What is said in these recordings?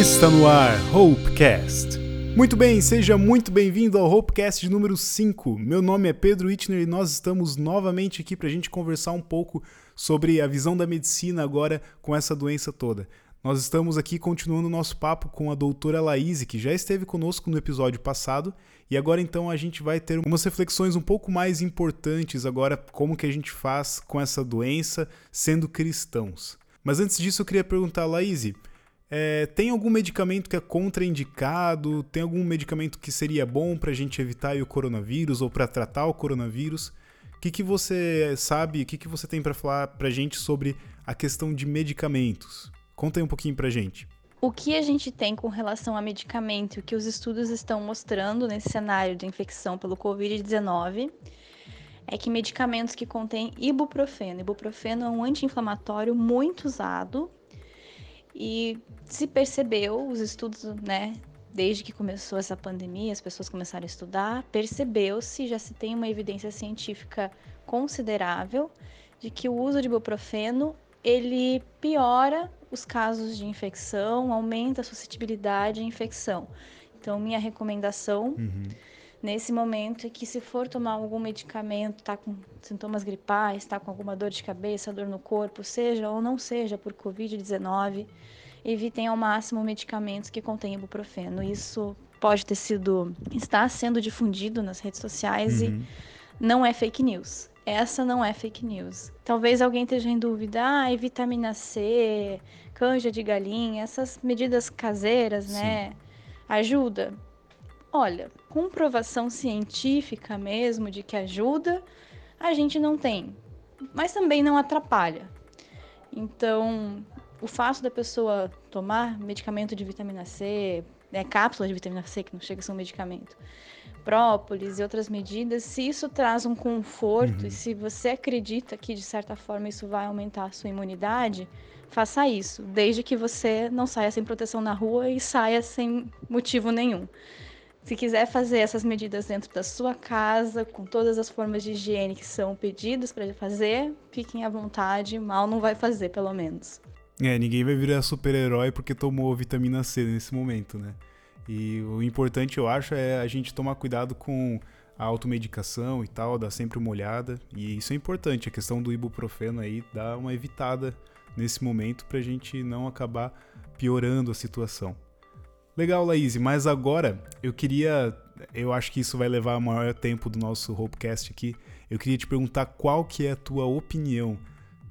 Está no ar Hopecast. Muito bem, seja muito bem-vindo ao Hopecast número 5. Meu nome é Pedro Itner e nós estamos novamente aqui para a gente conversar um pouco sobre a visão da medicina agora com essa doença toda. Nós estamos aqui continuando o nosso papo com a doutora Laís, que já esteve conosco no episódio passado, e agora então a gente vai ter umas reflexões um pouco mais importantes agora como que a gente faz com essa doença sendo cristãos. Mas antes disso eu queria perguntar, Laís, é, tem algum medicamento que é contraindicado? Tem algum medicamento que seria bom para a gente evitar o coronavírus ou para tratar o coronavírus? O que, que você sabe, o que, que você tem para falar para a gente sobre a questão de medicamentos? Conta aí um pouquinho pra gente. O que a gente tem com relação a medicamento, que os estudos estão mostrando nesse cenário de infecção pelo Covid-19, é que medicamentos que contêm ibuprofeno. Ibuprofeno é um anti-inflamatório muito usado e se percebeu, os estudos, né, desde que começou essa pandemia, as pessoas começaram a estudar, percebeu-se, já se tem uma evidência científica considerável de que o uso de ibuprofeno ele piora os casos de infecção, aumenta a suscetibilidade à infecção. Então, minha recomendação uhum. Nesse momento é que, se for tomar algum medicamento, está com sintomas gripais, está com alguma dor de cabeça, dor no corpo, seja ou não seja por Covid-19, evitem ao máximo medicamentos que contêm ibuprofeno. Isso pode ter sido, está sendo difundido nas redes sociais uhum. e não é fake news. Essa não é fake news. Talvez alguém esteja em dúvida, ah, vitamina C, canja de galinha, essas medidas caseiras, Sim. né? Ajuda? Olha, comprovação científica mesmo de que ajuda, a gente não tem. Mas também não atrapalha. Então, o fato da pessoa tomar medicamento de vitamina C, né, cápsula de vitamina C, que não chega a ser um medicamento, própolis e outras medidas, se isso traz um conforto uhum. e se você acredita que de certa forma isso vai aumentar a sua imunidade, faça isso, desde que você não saia sem proteção na rua e saia sem motivo nenhum. Se quiser fazer essas medidas dentro da sua casa, com todas as formas de higiene que são pedidas para fazer, fiquem à vontade, mal não vai fazer, pelo menos. É, ninguém vai virar super-herói porque tomou vitamina C nesse momento, né? E o importante, eu acho, é a gente tomar cuidado com a automedicação e tal, dar sempre uma olhada. E isso é importante, a questão do ibuprofeno aí, dar uma evitada nesse momento para a gente não acabar piorando a situação. Legal, Laís, mas agora eu queria, eu acho que isso vai levar o maior tempo do nosso Hopecast aqui. Eu queria te perguntar qual que é a tua opinião,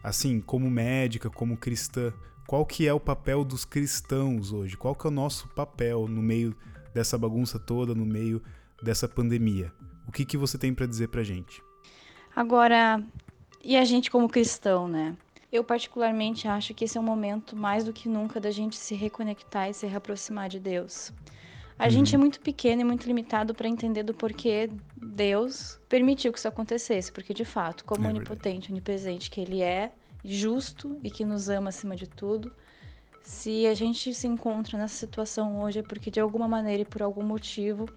assim, como médica, como cristã, qual que é o papel dos cristãos hoje? Qual que é o nosso papel no meio dessa bagunça toda, no meio dessa pandemia? O que que você tem para dizer pra gente? Agora, e a gente como cristão, né? Eu particularmente acho que esse é um momento mais do que nunca da gente se reconectar e se reaproximar de Deus. A uhum. gente é muito pequeno e muito limitado para entender do porquê Deus permitiu que isso acontecesse, porque de fato, como é onipotente, onipresente que ele é, justo e que nos ama acima de tudo, se a gente se encontra nessa situação hoje é porque de alguma maneira e por algum motivo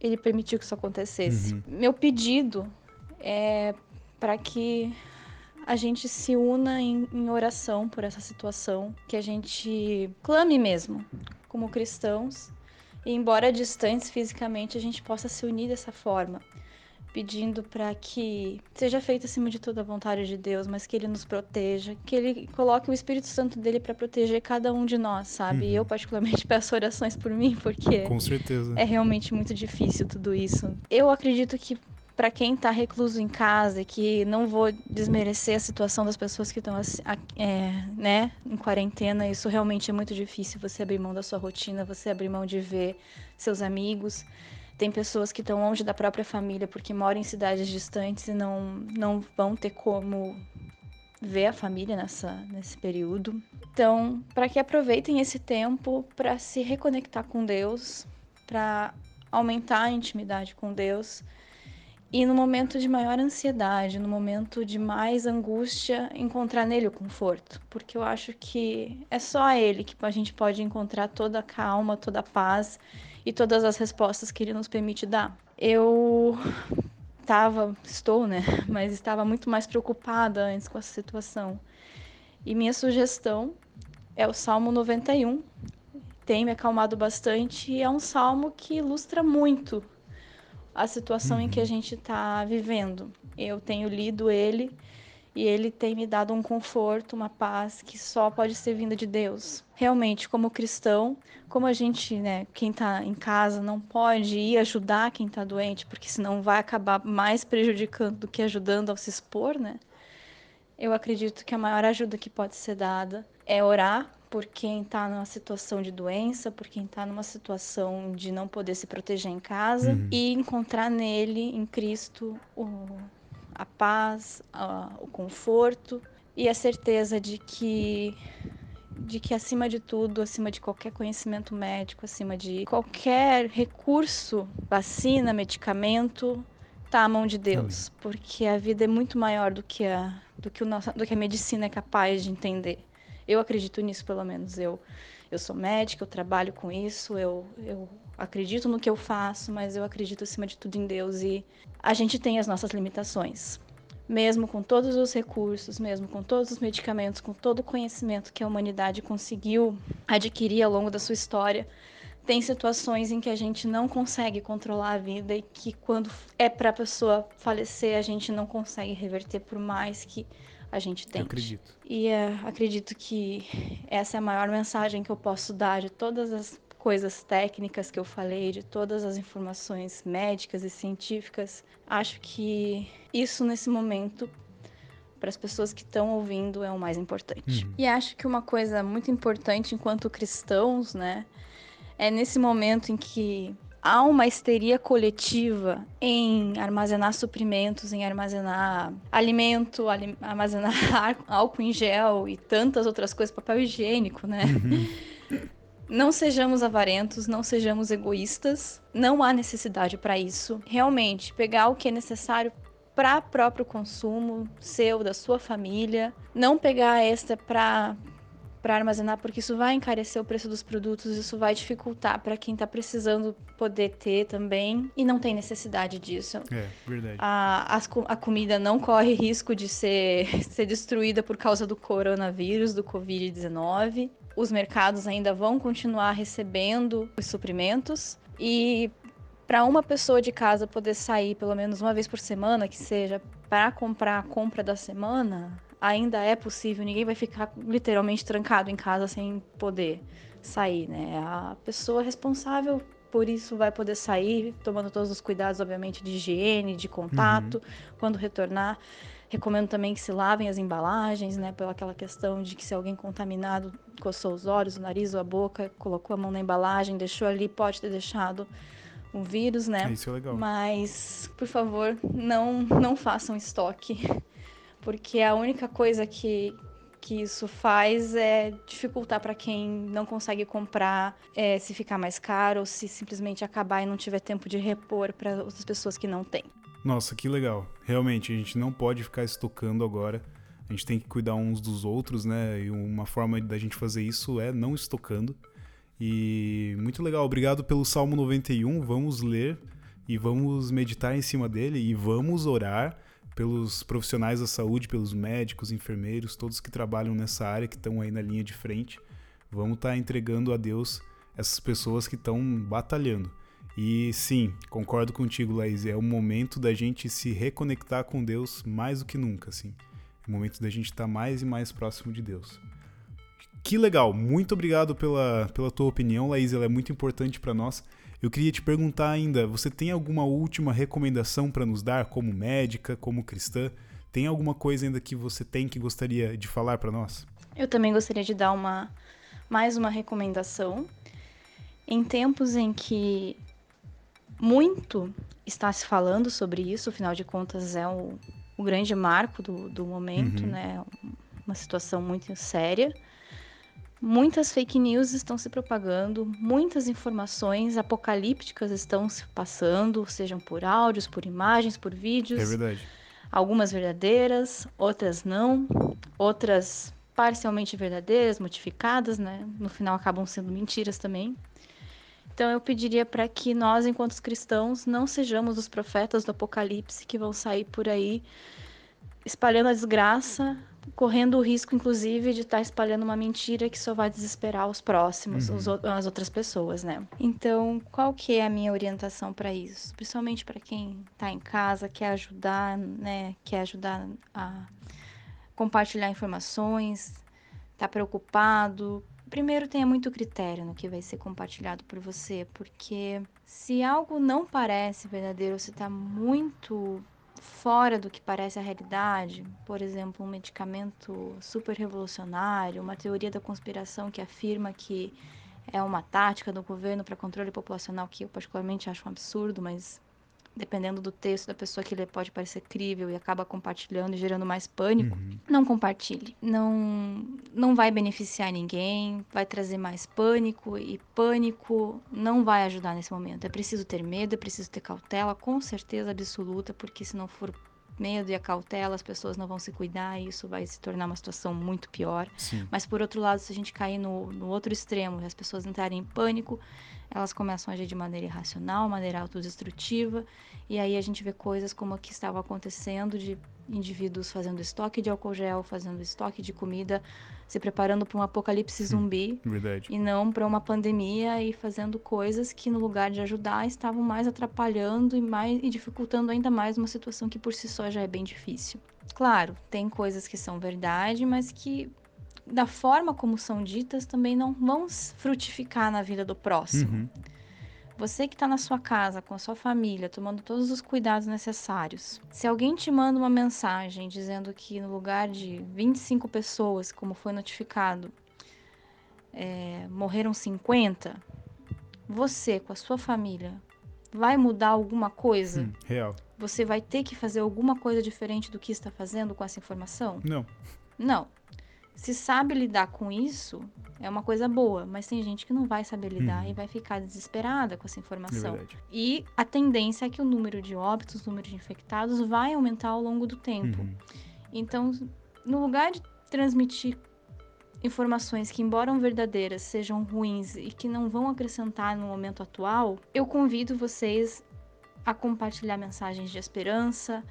ele permitiu que isso acontecesse. Uhum. Meu pedido é para que a gente se una em, em oração por essa situação, que a gente clame mesmo, como cristãos, e embora distantes fisicamente, a gente possa se unir dessa forma, pedindo para que seja feita acima de toda a vontade de Deus, mas que Ele nos proteja, que Ele coloque o Espírito Santo dele para proteger cada um de nós, sabe? Uhum. E eu particularmente peço orações por mim, porque com certeza é realmente muito difícil tudo isso. Eu acredito que para quem está recluso em casa, que não vou desmerecer a situação das pessoas que estão é, né, em quarentena, isso realmente é muito difícil. Você abrir mão da sua rotina, você abrir mão de ver seus amigos. Tem pessoas que estão longe da própria família porque moram em cidades distantes e não, não vão ter como ver a família nessa, nesse período. Então, para que aproveitem esse tempo para se reconectar com Deus, para aumentar a intimidade com Deus e no momento de maior ansiedade, no momento de mais angústia, encontrar nele o conforto, porque eu acho que é só ele que a gente pode encontrar toda a calma, toda a paz e todas as respostas que ele nos permite dar. Eu estava, estou, né, mas estava muito mais preocupada antes com essa situação. E minha sugestão é o Salmo 91, tem me acalmado bastante e é um salmo que ilustra muito a situação uhum. em que a uhum. gente está vivendo. Eu tenho lido ele e ele tem me dado um conforto, uma paz que só pode ser vinda de Deus. Realmente, como cristão, como a gente, né, quem está em casa não pode ir ajudar quem está doente, porque senão vai acabar mais prejudicando do que ajudando ao se expor, né? Eu acredito que a maior ajuda que pode ser dada é orar por quem está numa situação de doença, por quem está numa situação de não poder se proteger em casa uhum. e encontrar nele, em Cristo, o, a paz, a, o conforto e a certeza de que de que acima de tudo, acima de qualquer conhecimento médico, acima de qualquer recurso, vacina, medicamento, está à mão de Deus, porque a vida é muito maior do que a do que o nosso, do que a medicina é capaz de entender. Eu acredito nisso, pelo menos. Eu, eu sou médica, eu trabalho com isso, eu, eu acredito no que eu faço, mas eu acredito acima de tudo em Deus e a gente tem as nossas limitações. Mesmo com todos os recursos, mesmo com todos os medicamentos, com todo o conhecimento que a humanidade conseguiu adquirir ao longo da sua história, tem situações em que a gente não consegue controlar a vida e que quando é para a pessoa falecer, a gente não consegue reverter por mais que a gente tem. acredito. E uh, acredito que essa é a maior mensagem que eu posso dar de todas as coisas técnicas que eu falei, de todas as informações médicas e científicas. Acho que isso nesse momento para as pessoas que estão ouvindo é o mais importante. Uhum. E acho que uma coisa muito importante enquanto cristãos, né, é nesse momento em que há uma histeria coletiva em armazenar suprimentos, em armazenar alimento, alim armazenar álcool em gel e tantas outras coisas, papel higiênico, né? Uhum. Não sejamos avarentos, não sejamos egoístas, não há necessidade para isso. Realmente, pegar o que é necessário para próprio consumo seu, da sua família, não pegar extra para para armazenar, porque isso vai encarecer o preço dos produtos, isso vai dificultar para quem está precisando poder ter também e não tem necessidade disso. É, verdade. A, a, a comida não corre risco de ser, ser destruída por causa do coronavírus, do Covid-19. Os mercados ainda vão continuar recebendo os suprimentos e para uma pessoa de casa poder sair pelo menos uma vez por semana, que seja para comprar a compra da semana, ainda é possível, ninguém vai ficar literalmente trancado em casa sem poder sair, né? A pessoa responsável por isso vai poder sair, tomando todos os cuidados, obviamente, de higiene, de contato, uhum. quando retornar. Recomendo também que se lavem as embalagens, né? Pela aquela questão de que se alguém contaminado coçou os olhos, o nariz ou a boca, colocou a mão na embalagem, deixou ali, pode ter deixado o vírus, né? Isso é legal. Mas, por favor, não, não façam estoque porque a única coisa que, que isso faz é dificultar para quem não consegue comprar, é, se ficar mais caro ou se simplesmente acabar e não tiver tempo de repor para outras pessoas que não têm. Nossa, que legal. Realmente, a gente não pode ficar estocando agora. A gente tem que cuidar uns dos outros, né? E uma forma da gente fazer isso é não estocando. E muito legal. Obrigado pelo Salmo 91. Vamos ler e vamos meditar em cima dele e vamos orar pelos profissionais da saúde, pelos médicos, enfermeiros, todos que trabalham nessa área, que estão aí na linha de frente. Vamos estar tá entregando a Deus essas pessoas que estão batalhando. E sim, concordo contigo, Laís, é o momento da gente se reconectar com Deus mais do que nunca, assim. É o momento da gente estar tá mais e mais próximo de Deus. Que legal, muito obrigado pela, pela tua opinião, Laís, ela é muito importante para nós. Eu queria te perguntar ainda, você tem alguma última recomendação para nos dar como médica, como cristã? Tem alguma coisa ainda que você tem que gostaria de falar para nós? Eu também gostaria de dar uma mais uma recomendação. Em tempos em que muito está se falando sobre isso, afinal de contas é o, o grande marco do, do momento, uhum. né? Uma situação muito séria. Muitas fake news estão se propagando, muitas informações apocalípticas estão se passando, sejam por áudios, por imagens, por vídeos. É verdade. Algumas verdadeiras, outras não, outras parcialmente verdadeiras, modificadas, né? No final acabam sendo mentiras também. Então eu pediria para que nós, enquanto cristãos, não sejamos os profetas do apocalipse que vão sair por aí espalhando a desgraça, correndo o risco, inclusive, de estar tá espalhando uma mentira que só vai desesperar os próximos, uhum. os, as outras pessoas, né? Então, qual que é a minha orientação para isso? Principalmente para quem está em casa, quer ajudar, né? Quer ajudar a compartilhar informações, está preocupado. Primeiro, tenha muito critério no que vai ser compartilhado por você, porque se algo não parece verdadeiro, se está muito fora do que parece a realidade, por exemplo, um medicamento super revolucionário, uma teoria da conspiração que afirma que é uma tática do governo para controle populacional que eu particularmente acho um absurdo, mas dependendo do texto da pessoa que lê, pode parecer crível e acaba compartilhando e gerando mais pânico, uhum. não compartilhe. Não, não vai beneficiar ninguém, vai trazer mais pânico e pânico não vai ajudar nesse momento. É preciso ter medo, é preciso ter cautela, com certeza absoluta, porque se não for medo e a cautela, as pessoas não vão se cuidar e isso vai se tornar uma situação muito pior. Sim. Mas por outro lado, se a gente cair no, no outro extremo e as pessoas entrarem em pânico, elas começam a agir de maneira irracional, maneira autodestrutiva, e aí a gente vê coisas como a que estava acontecendo de indivíduos fazendo estoque de álcool gel, fazendo estoque de comida, se preparando para um apocalipse zumbi Verdade. e não para uma pandemia e fazendo coisas que no lugar de ajudar estavam mais atrapalhando e mais e dificultando ainda mais uma situação que por si só já é bem difícil. Claro, tem coisas que são verdade, mas que da forma como são ditas, também não vão frutificar na vida do próximo. Uhum. Você que está na sua casa, com a sua família, tomando todos os cuidados necessários. Se alguém te manda uma mensagem dizendo que no lugar de 25 pessoas, como foi notificado, é, morreram 50, você com a sua família vai mudar alguma coisa? Hum, real. Você vai ter que fazer alguma coisa diferente do que está fazendo com essa informação? Não. Não se sabe lidar com isso, é uma coisa boa, mas tem gente que não vai saber lidar uhum. e vai ficar desesperada com essa informação. É e a tendência é que o número de óbitos, o número de infectados vai aumentar ao longo do tempo. Uhum. Então, no lugar de transmitir informações que, embora verdadeiras, sejam ruins e que não vão acrescentar no momento atual, eu convido vocês a compartilhar mensagens de esperança,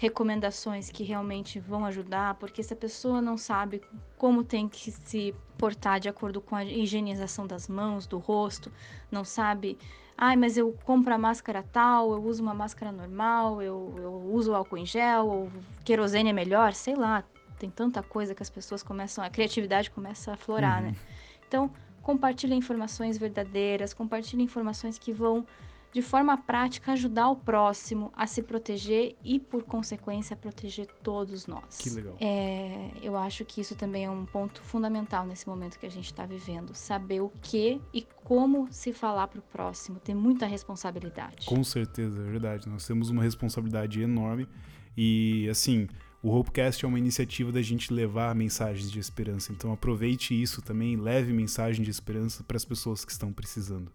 recomendações que realmente vão ajudar, porque se a pessoa não sabe como tem que se portar de acordo com a higienização das mãos, do rosto, não sabe, ai, mas eu compro a máscara tal, eu uso uma máscara normal, eu, eu uso álcool em gel, ou querosene é melhor, sei lá, tem tanta coisa que as pessoas começam, a criatividade começa a aflorar, né? uhum. né? Então, compartilhe informações verdadeiras, compartilhe informações que vão de forma prática ajudar o próximo a se proteger e, por consequência, proteger todos nós. Que legal. É, eu acho que isso também é um ponto fundamental nesse momento que a gente está vivendo. Saber o que e como se falar para o próximo. Ter muita responsabilidade. Com certeza, é verdade. Nós temos uma responsabilidade enorme e, assim. O Hopecast é uma iniciativa da gente levar mensagens de esperança. Então aproveite isso também, leve mensagem de esperança para as pessoas que estão precisando.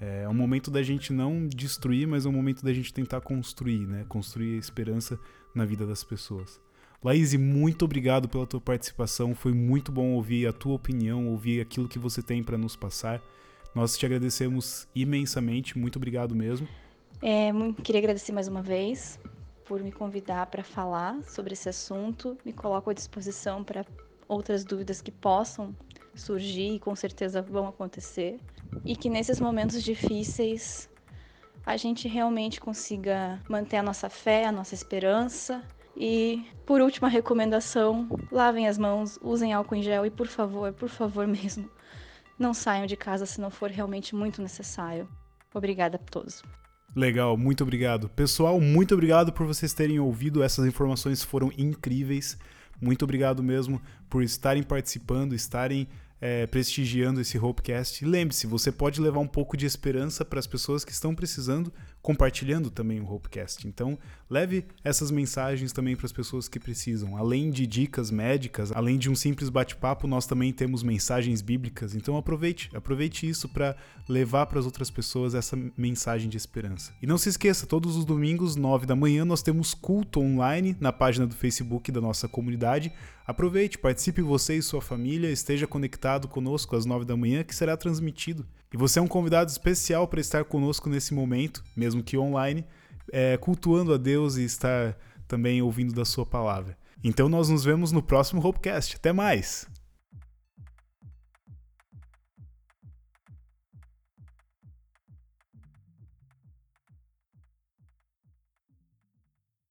É um momento da gente não destruir, mas é um momento da gente tentar construir, né? Construir a esperança na vida das pessoas. Laís, muito obrigado pela tua participação. Foi muito bom ouvir a tua opinião, ouvir aquilo que você tem para nos passar. Nós te agradecemos imensamente. Muito obrigado mesmo. É, queria agradecer mais uma vez por me convidar para falar sobre esse assunto. Me coloco à disposição para outras dúvidas que possam surgir e com certeza vão acontecer. E que nesses momentos difíceis a gente realmente consiga manter a nossa fé, a nossa esperança. E, por última recomendação, lavem as mãos, usem álcool em gel e, por favor, por favor mesmo, não saiam de casa se não for realmente muito necessário. Obrigada a todos. Legal, muito obrigado. Pessoal, muito obrigado por vocês terem ouvido. Essas informações foram incríveis. Muito obrigado mesmo por estarem participando, estarem é, prestigiando esse Hopecast. Lembre-se, você pode levar um pouco de esperança para as pessoas que estão precisando, compartilhando também o Hopecast. Então, leve essas mensagens também para as pessoas que precisam. Além de dicas médicas, além de um simples bate-papo, nós também temos mensagens bíblicas. Então, aproveite, aproveite isso para levar para as outras pessoas essa mensagem de esperança. E não se esqueça, todos os domingos, 9 da manhã, nós temos culto online na página do Facebook da nossa comunidade. Aproveite, participe você e sua família, esteja conectado conosco às 9 da manhã, que será transmitido. E você é um convidado especial para estar conosco nesse momento, mesmo que online, é, cultuando a Deus e estar também ouvindo da sua palavra. Então nós nos vemos no próximo Hopecast. Até mais!